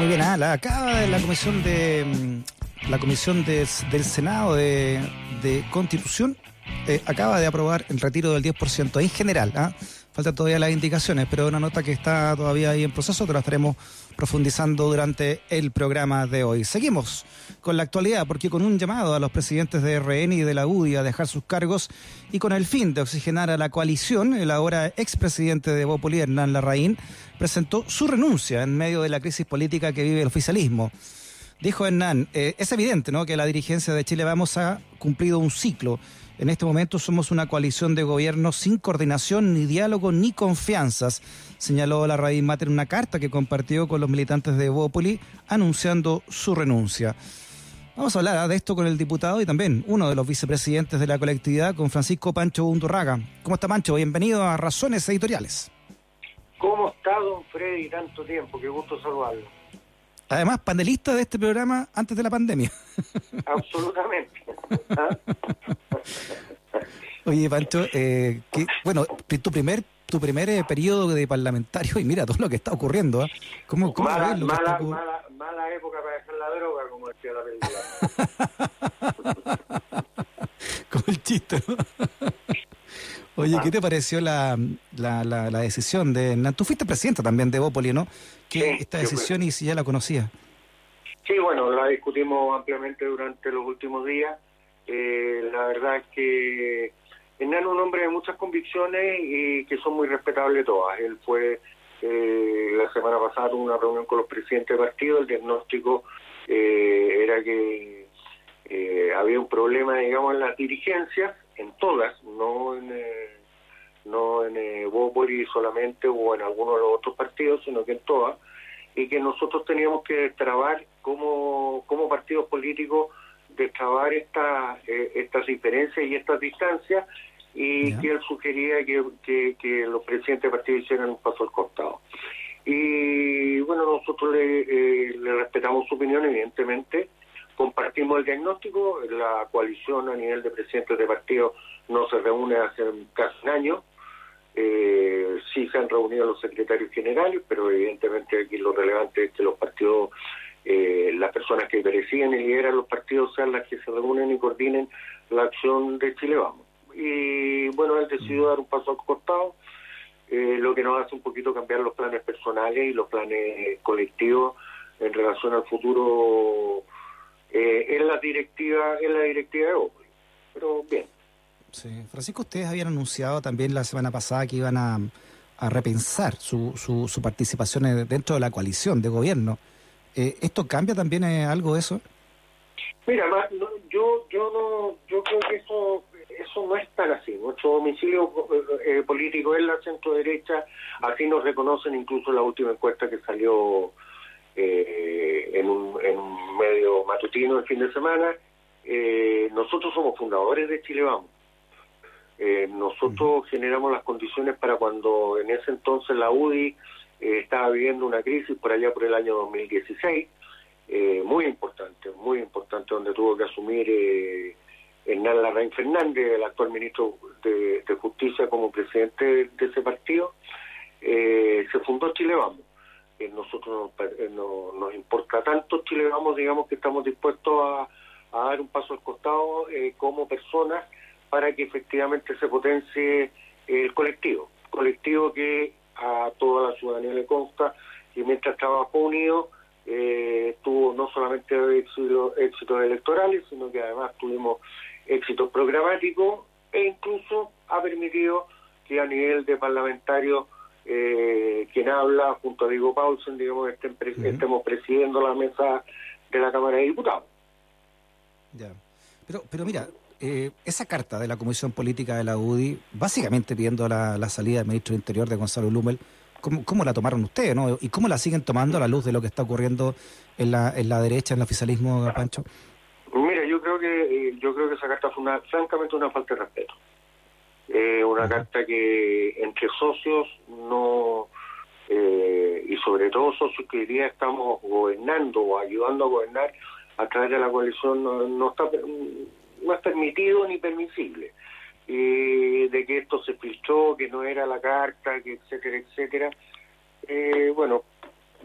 Muy bien, ah, la, acaba de la comisión de mm, la comisión de- del Senado de, Constitución eh, acaba de aprobar el retiro del 10% en general. ¿ah? Faltan todavía las indicaciones, pero una nota que está todavía ahí en proceso, que la estaremos profundizando durante el programa de hoy. Seguimos con la actualidad, porque con un llamado a los presidentes de RN y de la UDI a dejar sus cargos y con el fin de oxigenar a la coalición, el ahora expresidente de Bópoli, Hernán Larraín, presentó su renuncia en medio de la crisis política que vive el oficialismo. Dijo Hernán, eh, es evidente ¿no? que la dirigencia de Chile Vamos ha cumplido un ciclo. En este momento somos una coalición de gobierno sin coordinación, ni diálogo, ni confianzas, señaló la Raíz Mater en una carta que compartió con los militantes de Bópoli anunciando su renuncia. Vamos a hablar ¿ah? de esto con el diputado y también uno de los vicepresidentes de la colectividad, con Francisco Pancho Undurraga. ¿Cómo está Pancho? Bienvenido a Razones Editoriales. ¿Cómo está, don Freddy, tanto tiempo? Qué gusto saludarlo. Además, panelista de este programa antes de la pandemia. Absolutamente. Oye, Pancho, eh, que, bueno, tu primer tu primer eh, periodo de parlamentario y mira todo lo que está ocurriendo. ¿ah? ¿Cómo, cómo mala, que está mala, mala época para dejar la droga, como decía la película. Como el chiste, ¿no? Oye, ¿qué te pareció la, la, la, la decisión de Hernán? Tú fuiste presidente también de Bópoli, ¿no? ¿Qué Sí, esta decisión y si ya la conocía? Sí, bueno, la discutimos ampliamente durante los últimos días. Eh, la verdad es que Hernán es un hombre de muchas convicciones y que son muy respetables todas. Él fue, eh, la semana pasada tuvo una reunión con los presidentes de partido, el diagnóstico eh, era que eh, había un problema, digamos, en las dirigencias, en todas, no en... no en eh, Bópoli solamente o en alguno de los otros partidos, sino que en todas, y que nosotros teníamos que destrabar como, como partidos políticos, destrabar esta, eh, estas diferencias y estas distancias, y que él sugería que, que, que los presidentes de partidos hicieran un paso al costado. Y bueno, nosotros le, eh, le respetamos su opinión, evidentemente, compartimos el diagnóstico, la coalición a nivel de presidentes de partidos no se reúne hace casi un año, eh, sí se han reunido los secretarios generales, pero evidentemente aquí lo relevante es que los partidos, eh, las personas que presiden y lideran los partidos sean las que se reúnen y coordinen la acción de Chile Vamos. Y bueno, él decidió dar un paso al costado, eh, lo que nos hace un poquito cambiar los planes personales y los planes colectivos en relación al futuro eh, en la directiva en la directiva de Opel. Pero bien, Sí. Francisco, ustedes habían anunciado también la semana pasada que iban a, repensar su, su, su participación en- dentro de la coalición de gobierno. Eh, ¿Esto cambia también eh, algo eso? Mira, ma- no, yo yo no yo creo que eso eso no es tan así. Nuestro domicilio eh, eh, político es la centro derecha, así nos reconocen incluso la última encuesta que salió en, un, en un medio matutino el fin de semana. Eh, nosotros somos fundadores de Chile Vamos. Eh, nosotros generamos las condiciones para cuando en ese entonces la UDI eh, estaba viviendo una crisis por allá por el año 2016 eh, muy importante, muy importante, donde tuvo que asumir eh, Hernán Larraín Fernández, el actual ministro de, de Justicia, como presidente de, de ese partido. Eh, se fundó Chile Vamos. Nosotros nos, nos importa tanto Chile Vamos, digamos que estamos dispuestos a, a dar un paso al costado eh, como personas para que efectivamente se potencie el colectivo. Colectivo que a toda la ciudadanía le consta que mientras trabajó unido eh, tuvo no solamente éxito- éxitos electorales, sino que además tuvimos éxitos programáticos e incluso ha permitido que a nivel de parlamentario eh, quien habla junto a Diego Paulsen, digamos, estén pre- estemos presidiendo la mesa de la Cámara de Diputados. Ya. Pero, pero mira, eh, esa carta de la Comisión Política de la UDI, básicamente pidiendo la, la salida del ministro del Interior de Gonzalo Blumel, ¿cómo, cómo la tomaron ustedes, no? ¿Y cómo la siguen tomando a la luz de lo que está ocurriendo en la, en la derecha, en el oficialismo, Pancho? Mira, yo creo que eh, yo creo que esa carta fue una, francamente una falta de respeto. Eh, una Ajá. carta que entre socios no eh, y sobre todo socios que hoy día estamos gobernando o ayudando a gobernar a través de la coalición no, no está permitido ni permisible. Eh, de que esto se filtró, que no era la carta, que etcétera, etcétera. Eh, bueno,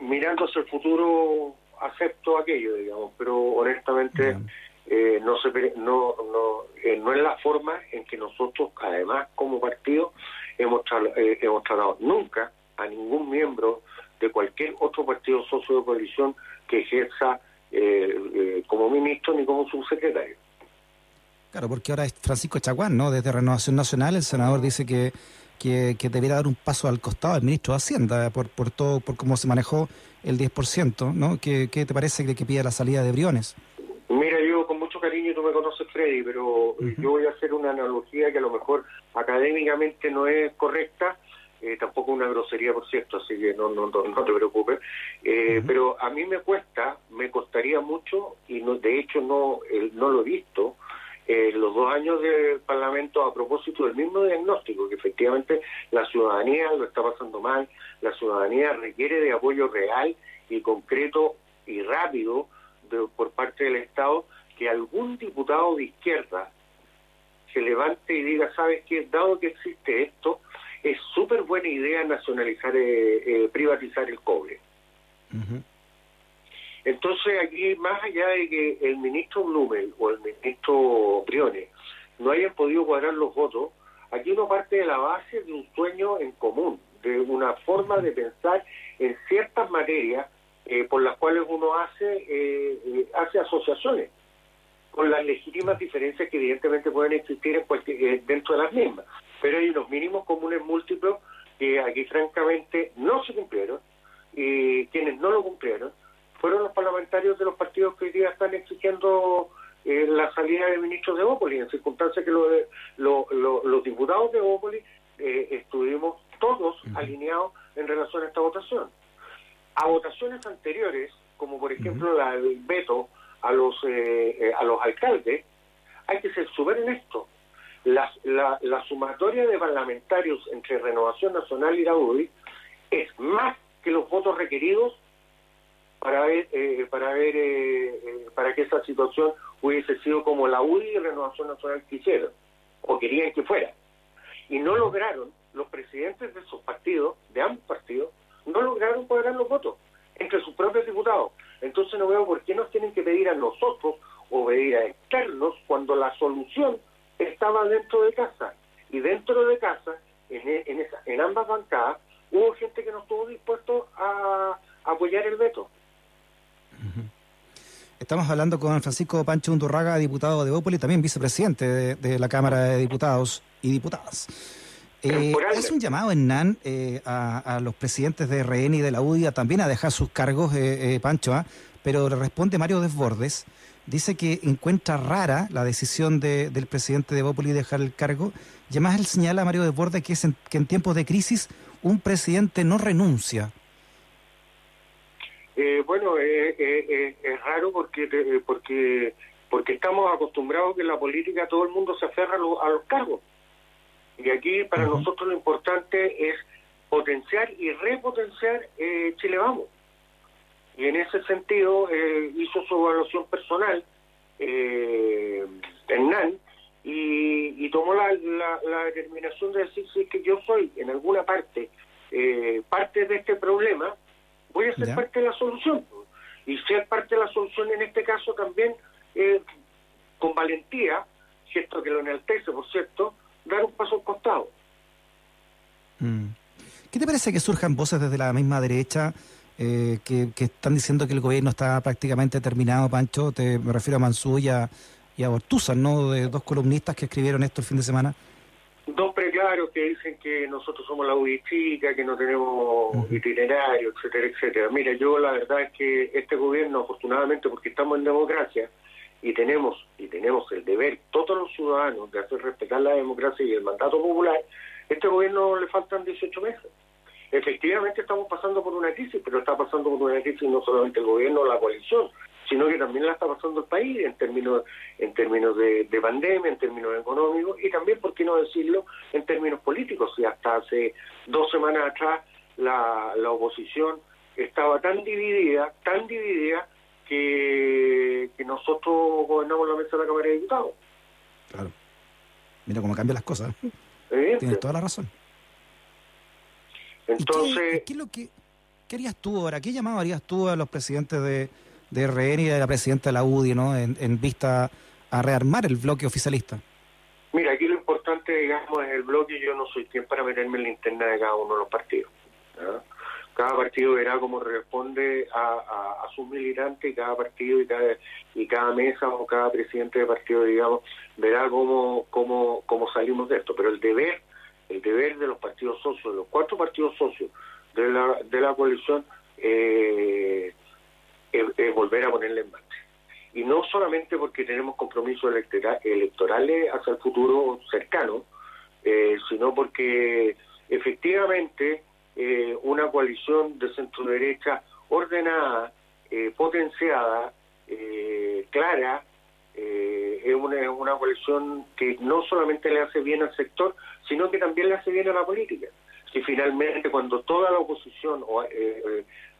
mirando hacia el futuro acepto aquello, digamos, pero honestamente eh, no, se, no, no, eh, no es la forma en que nosotros, además, como partido, hemos, hemos tratado nunca a ningún miembro de cualquier otro partido socio de coalición que ejerza como ministro ni como subsecretario. Claro, porque ahora es Francisco Chaguán, ¿no? Desde Renovación Nacional, el senador dice que, que, debería dar un paso al costado del ministro de Hacienda por, por todo, por cómo se manejó el 10%, ¿no? ¿Qué, qué te parece que, que pida la salida de Briones? Mira, yo con mucho cariño, tú me conoces, Freddy, pero yo voy a hacer una analogía que a lo mejor académicamente no es correcta, eh, tampoco una grosería, por cierto, así que no, no, no, te preocupes. Eh, pero a mí me cuesta, me costaría mucho, y no, de hecho no, no lo he visto, eh, los dos años del Parlamento a propósito del mismo diagnóstico, que efectivamente la ciudadanía lo está pasando mal, la ciudadanía requiere de apoyo real y concreto y rápido por parte del Estado, que algún diputado de izquierda se levante y diga, ¿sabes qué? Dado que existe esto, es súper buena idea nacionalizar, eh, eh, privatizar el cobre. Entonces aquí, más allá de que el ministro Blumel o el ministro Briones no hayan podido cuadrar los votos, aquí uno parte de la base de un sueño en común, de una forma de pensar en ciertas materias eh, por las cuales uno hace, eh, eh, hace asociaciones, con las legítimas diferencias que evidentemente pueden existir en dentro de las mismas. Pero hay unos mínimos comunes múltiples que aquí francamente no se cumplieron, y quienes no lo cumplieron fueron los parlamentarios de los partidos que hoy día están exigiendo eh, la salida de ministros de Bópoli, en circunstancias que los diputados de Bópoli eh, estuvimos todos alineados en relación a esta votación. A votaciones anteriores, como por ejemplo la del veto a los, eh, a los alcaldes, hay que ser súper honesto. La, la, la, sumatoria de parlamentarios entre Renovación Nacional y la UDI es más que los votos requeridos para ver, eh, para ver, eh, eh, para que esa situación hubiese sido como la UDI y Renovación Nacional quisieron, o querían que fuera. Y no lograron, los presidentes de esos partidos, de ambos partidos, no lograron cuadrar los votos entre sus propios diputados. Entonces no veo por qué nos tienen que pedir a nosotros o pedir a externos cuando la solución estaba dentro de casa. Y dentro de casa, en, e, en, esa, en ambas bancadas, hubo gente que no estuvo dispuesto a apoyar el veto. Estamos hablando con Francisco Pancho Undurraga, diputado de Bópoli, también vicepresidente de, la Cámara de Diputados y Diputadas. Eh, es un llamado en NAN eh, a, los presidentes de RN y de la UDI también a dejar sus cargos, eh, Pancho, ¿ah? pero le responde Mario Desbordes. Dice que encuentra rara la decisión del presidente de Bópoli de dejar el cargo. Y además él señala a Mario Desbordes que, es que en tiempos de crisis un presidente no renuncia. Eh, bueno, eh, eh, es raro porque porque porque estamos acostumbrados que en la política todo el mundo se aferra a, los cargos. Y aquí para nosotros lo importante es potenciar y repotenciar Chile Vamos. Y en ese sentido hizo su evaluación personal eh, Hernán y, tomó la, la, determinación de decir si que yo soy en alguna parte parte de este problema voy a ser parte de la solución. Y ser parte de la solución en este caso también, eh, con valentía, cierto que lo enaltece, por cierto, dar un paso al costado. Mm. ¿Qué te parece que surjan voces desde la misma derecha eh, que, están diciendo que el gobierno está prácticamente terminado, Pancho? Te, me refiero a Mansú y a, y a ¿no? De dos columnistas que escribieron esto el fin de semana dos preclarios que dicen que nosotros somos la UDICICA, que no tenemos itinerario, etcétera, etcétera. Mira, yo la verdad es que este gobierno, afortunadamente, porque estamos en democracia y tenemos y tenemos el deber, todos los ciudadanos, de hacer respetar la democracia y el mandato popular, este gobierno le faltan 18 meses. Efectivamente estamos pasando por una crisis, pero está pasando por una crisis no solamente el gobierno o la coalición, sino que también la está pasando el país en términos en términos de, pandemia, en términos económicos y también, por qué no decirlo, en términos políticos. Y hasta hace dos semanas atrás la, la oposición estaba tan dividida, tan dividida, que, que nosotros gobernamos la mesa de la Cámara de Diputados. Claro. Mira cómo cambian las cosas. Tienes toda la razón. Entonces... ¿Qué, es lo que ¿Qué harías tú ahora? ¿Qué llamado harías tú a los presidentes de, de RN y de la presidenta de la UDI, ¿no? En, en vista a rearmar el bloque oficialista? Mira, aquí lo importante, digamos, es el bloque. Yo no soy quien para meterme en la interna de cada uno de los partidos. Cada partido verá cómo responde a, a, sus militantes y cada partido y cada, y cada mesa o cada presidente de partido, digamos, verá cómo, cómo, cómo salimos de esto. Pero el deber, el deber de los partidos socios, de los cuatro partidos socios de la, de la coalición, eh, es, volver a ponerle en marcha. Y no solamente porque tenemos compromisos electorales hacia el futuro cercano, eh, sino porque efectivamente eh, una coalición de centro derecha ordenada, potenciada, clara, es una, una coalición que no solamente le hace bien al sector, sino que también le hace bien a la política. Que finalmente cuando toda la oposición o,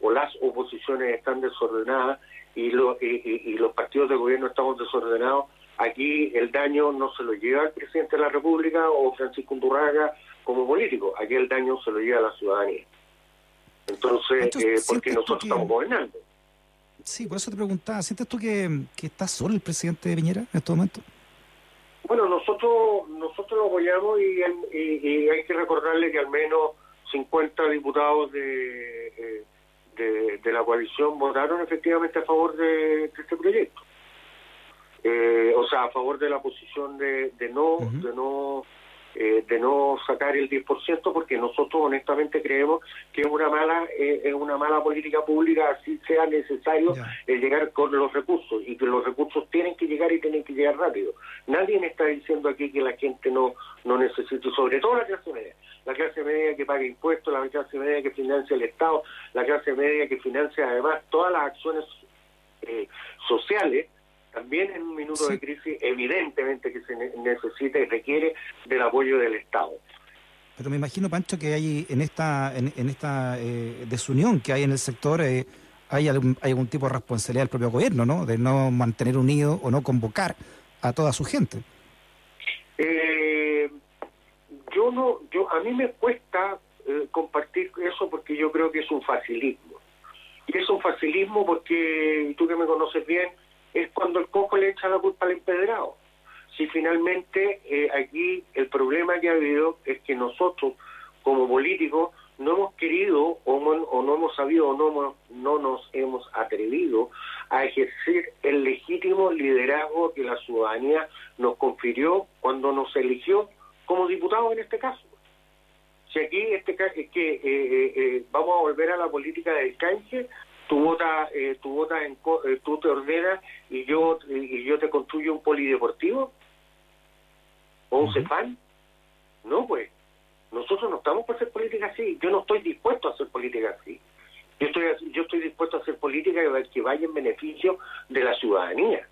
o las oposiciones están desordenadas y, lo, y, los partidos de gobierno estamos desordenados, aquí el daño no se lo lleva al presidente de la República o Francisco Undurraga como político, aquí el daño se lo lleva a la ciudadanía. Entonces, eh, porque nosotros estamos gobernando. Sí, por eso te preguntaba, ¿sientes tú que, que está solo el presidente de Piñera en este momento? Bueno, nosotros nosotros lo apoyamos y, y, hay que recordarle que al menos 50 diputados de, eh, de, de, la coalición votaron efectivamente a favor de, este proyecto. Eh, o sea, a favor de la posición de, de no de no eh, de no sacar el 10% porque nosotros honestamente creemos que es una mala eh, es una mala política pública así sea necesario eh, llegar con los recursos y que los recursos tienen que llegar y tienen que llegar rápido. Nadie me está diciendo aquí que la gente no no necesite sobre todo la clase media. La clase media que paga impuestos la clase media que financia el Estado la clase media que financia además todas las acciones sociales también en un minuto de crisis evidentemente que se necesita y requiere del apoyo del Estado. Pero me imagino, Pancho, que hay en esta en, esta eh, desunión que hay en el sector, eh, hay, algún, hay algún tipo de responsabilidad del propio gobierno, ¿no? De no mantener unido o no convocar a toda su gente. Eh, yo no, yo a mí me cuesta compartir eso porque yo creo que es un facilismo. Y es un facilismo porque, tú que me conoces bien, es cuando el cojo le echa la culpa al empedrado. Si finalmente eh, aquí el problema que ha habido es que nosotros, como políticos, no hemos querido o, no hemos sabido o no, no nos hemos atrevido a ejercer el legítimo liderazgo que la ciudadanía nos confirió cuando nos eligió como diputados en este caso. Si aquí este es que eh, eh, vamos a volver a la política del canje, tú votas eh, tú votas en eh, tú te ordenas y yo y yo te construyo un polideportivo. O un CEFAN no pues nosotros no estamos para hacer política así. Yo no estoy dispuesto a hacer política así. Yo estoy yo estoy dispuesto a hacer política que vaya en beneficio de la ciudadanía.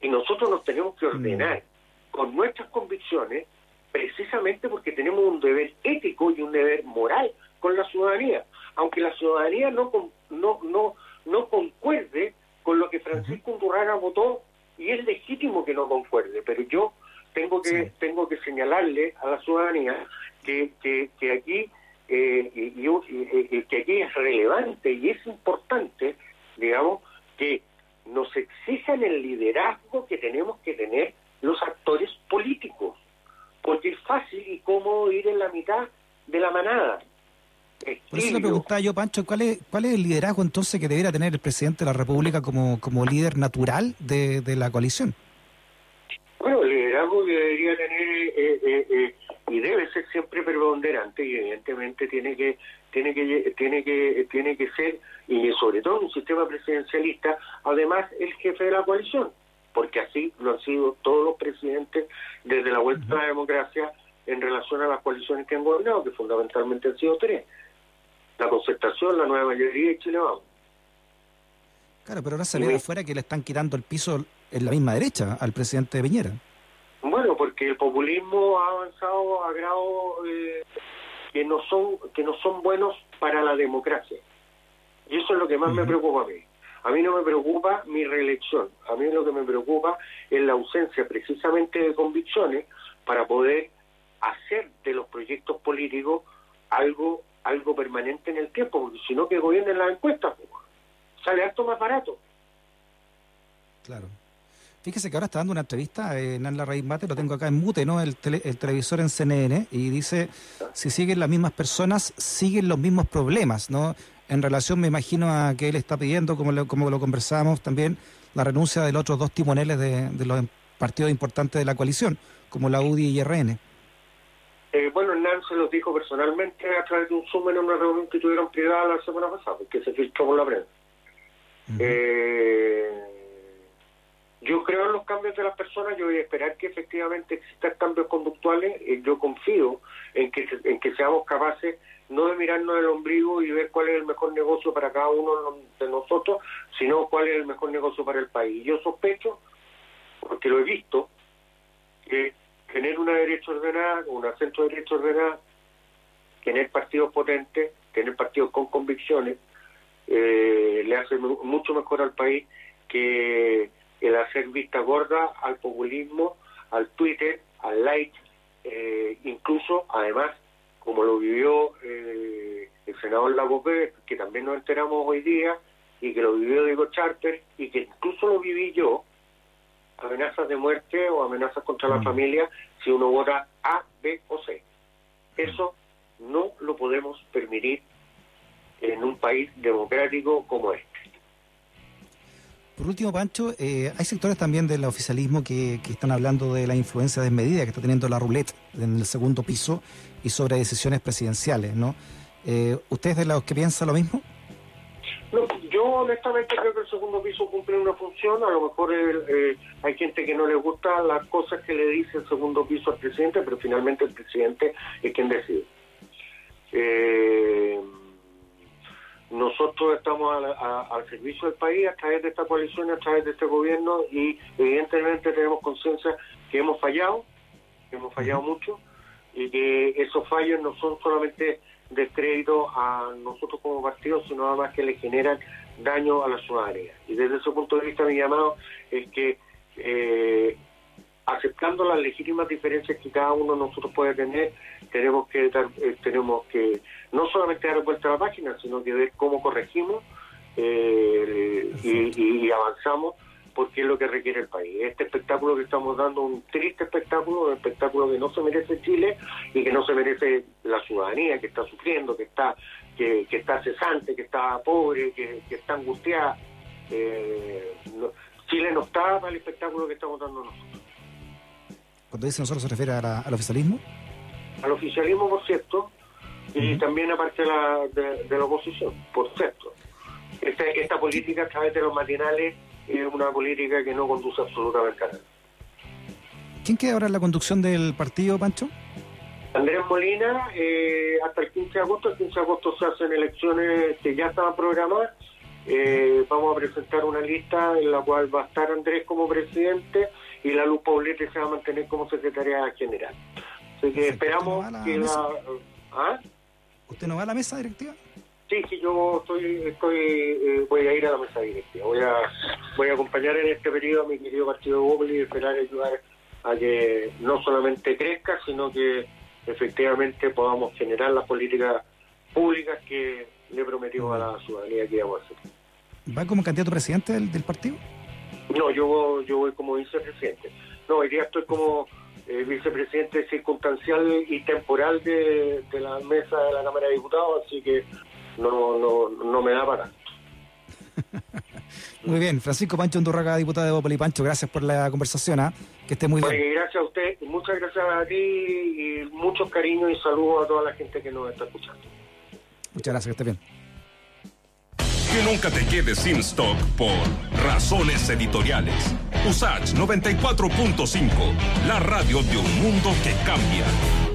Y nosotros nos tenemos que ordenar con nuestras convicciones precisamente porque tenemos un deber ético y un deber moral con la ciudadanía. Aunque la ciudadanía no no no no concuerde con lo que Francisco Undurraga votó y es legítimo que no concuerde, pero yo tengo que tengo que señalarle a la ciudadanía que que, que aquí eh, y, que aquí es relevante y es importante, digamos, que nos exijan el liderazgo que tenemos que tener los actores políticos, porque es fácil y cómodo ir en la mitad de la manada. Por eso le preguntaba yo, Pancho, ¿cuál es, ¿cuál es el liderazgo entonces que debería tener el presidente de la República como, como líder natural de, de la coalición? Bueno, el liderazgo que debería tener eh, eh, eh, y debe ser siempre preponderante y evidentemente tiene que tiene que tiene que tiene que ser y sobre todo en un sistema presidencialista además el jefe de la coalición porque así lo han sido todos los presidentes desde la vuelta a la democracia en relación a las coaliciones que han gobernado que fundamentalmente han sido tres la concertación, la nueva mayoría y Chile Vamos. Claro, pero ahora ve afuera que le están quitando el piso en la misma derecha al presidente de Piñera. Bueno, porque el populismo ha avanzado a grado eh, que no son que no son buenos para la democracia. Y eso es lo que más me preocupa a mí. A mí no me preocupa mi reelección. A mí lo que me preocupa es la ausencia precisamente de convicciones para poder hacer de los proyectos políticos algo algo permanente en el tiempo, porque si no que gobiernen las encuestas, sale harto más barato. Claro. Fíjese que ahora está dando una entrevista en la Raíz Mate, lo tengo acá en mute, ¿no? El, el televisor en CNN, y dice, si siguen las mismas personas, siguen los mismos problemas, ¿no? En relación, me imagino, a que él está pidiendo, como lo, como lo conversábamos también, la renuncia de los otros dos timoneles de, de los partidos importantes de la coalición, como la UDI y RN. Eh, bueno, Hernán se los dijo personalmente a través de un Zoom en una reunión que tuvieron privada la semana pasada, que se filtró por la prensa. eh, yo creo en los cambios de las personas, yo voy a esperar que efectivamente existan cambios conductuales, eh, yo confío en que, en que seamos capaces no de mirarnos el ombligo y ver cuál es el mejor negocio para cada uno de nosotros, sino cuál es el mejor negocio para el país. Yo sospecho, porque lo he visto, que tener una derecha ordenada, una centro derecha ordenada, tener partidos potentes, tener partidos con convicciones, eh, le hace mucho mejor al país que el hacer vista gorda al populismo, al Twitter, al like, eh, incluso, además, como lo vivió eh, el senador Lagopé, que también nos enteramos hoy día, y que lo vivió Diego Charter, y que incluso lo viví yo, amenazas de muerte o amenazas contra la mm. familia si uno vota A, B o C. Eso no lo podemos permitir en un país democrático como este. Por último, Pancho, eh, hay sectores también del oficialismo que, que, están hablando de la influencia desmedida que está teniendo la ruleta en el segundo piso y sobre decisiones presidenciales, ¿no? Eh, ¿Usted es de los que piensa lo mismo? Yo honestamente creo que el segundo piso cumple una función, a lo mejor eh, hay gente que no le gusta las cosas que le dice el segundo piso al presidente, pero finalmente el presidente es quien decide. Eh, nosotros estamos al servicio del país a través de esta coalición, a través de este gobierno y evidentemente tenemos conciencia que hemos fallado, que hemos fallado mucho y que esos fallos no son solamente descrédito a nosotros como partido, sino además que le generan daño a la ciudadanía. Y desde ese punto de vista mi llamado es que eh, aceptando las legítimas diferencias que cada uno de nosotros puede tener, tenemos que eh, tenemos que no solamente dar vuelta a la página, sino que ver cómo corregimos eh, y, avanzamos porque es lo que requiere el país. Este espectáculo que estamos dando, un triste espectáculo, un espectáculo que no se merece Chile y que no se merece la ciudadanía que está sufriendo, que está que, está cesante, que está pobre, que, está angustiada. Eh, Chile no está para el espectáculo que estamos dando nosotros. Cuando dice nosotros se refiere al oficialismo. Al oficialismo, por cierto, y también aparte de la, de, la oposición, por cierto. Esta, esta política a través de los matinales es una política que no conduce absolutamente a nada. ¿Quién queda ahora en la conducción del partido, Pancho? Andrés Molina, eh, hasta el 15 de agosto. El 15 de agosto se hacen elecciones que ya estaban programadas. Eh, vamos a presentar una lista en la cual va a estar Andrés como presidente y la Luz Paulete se va a mantener como secretaria general. Así que esperamos que la... ¿Ah? ¿Usted no va a la mesa directiva? Sí, sí, yo estoy, estoy eh, voy a ir a la mesa directiva. Voy a, voy a acompañar en este periodo a mi querido partido Google y esperar ayudar a que no solamente crezca, sino que efectivamente podamos generar las políticas públicas que le prometimos a la ciudadanía que íbamos a hacer. ¿Va como candidato presidente del, del partido? No, yo, yo voy como vicepresidente. No, hoy día estoy como eh, vicepresidente circunstancial y temporal de, la mesa de la Cámara de Diputados, así que no, no, no me da para Muy bien, Francisco Pancho Undurraga, diputado de Bopoli. Pancho, gracias por la conversación, ¿ah? que esté muy bien. Gracias a usted, muchas gracias a ti y muchos cariños y saludos a toda la gente que nos está escuchando. Muchas gracias, que esté bien. Que nunca te quedes sin stock por razones editoriales. Usach 94.5, la radio de un mundo que cambia.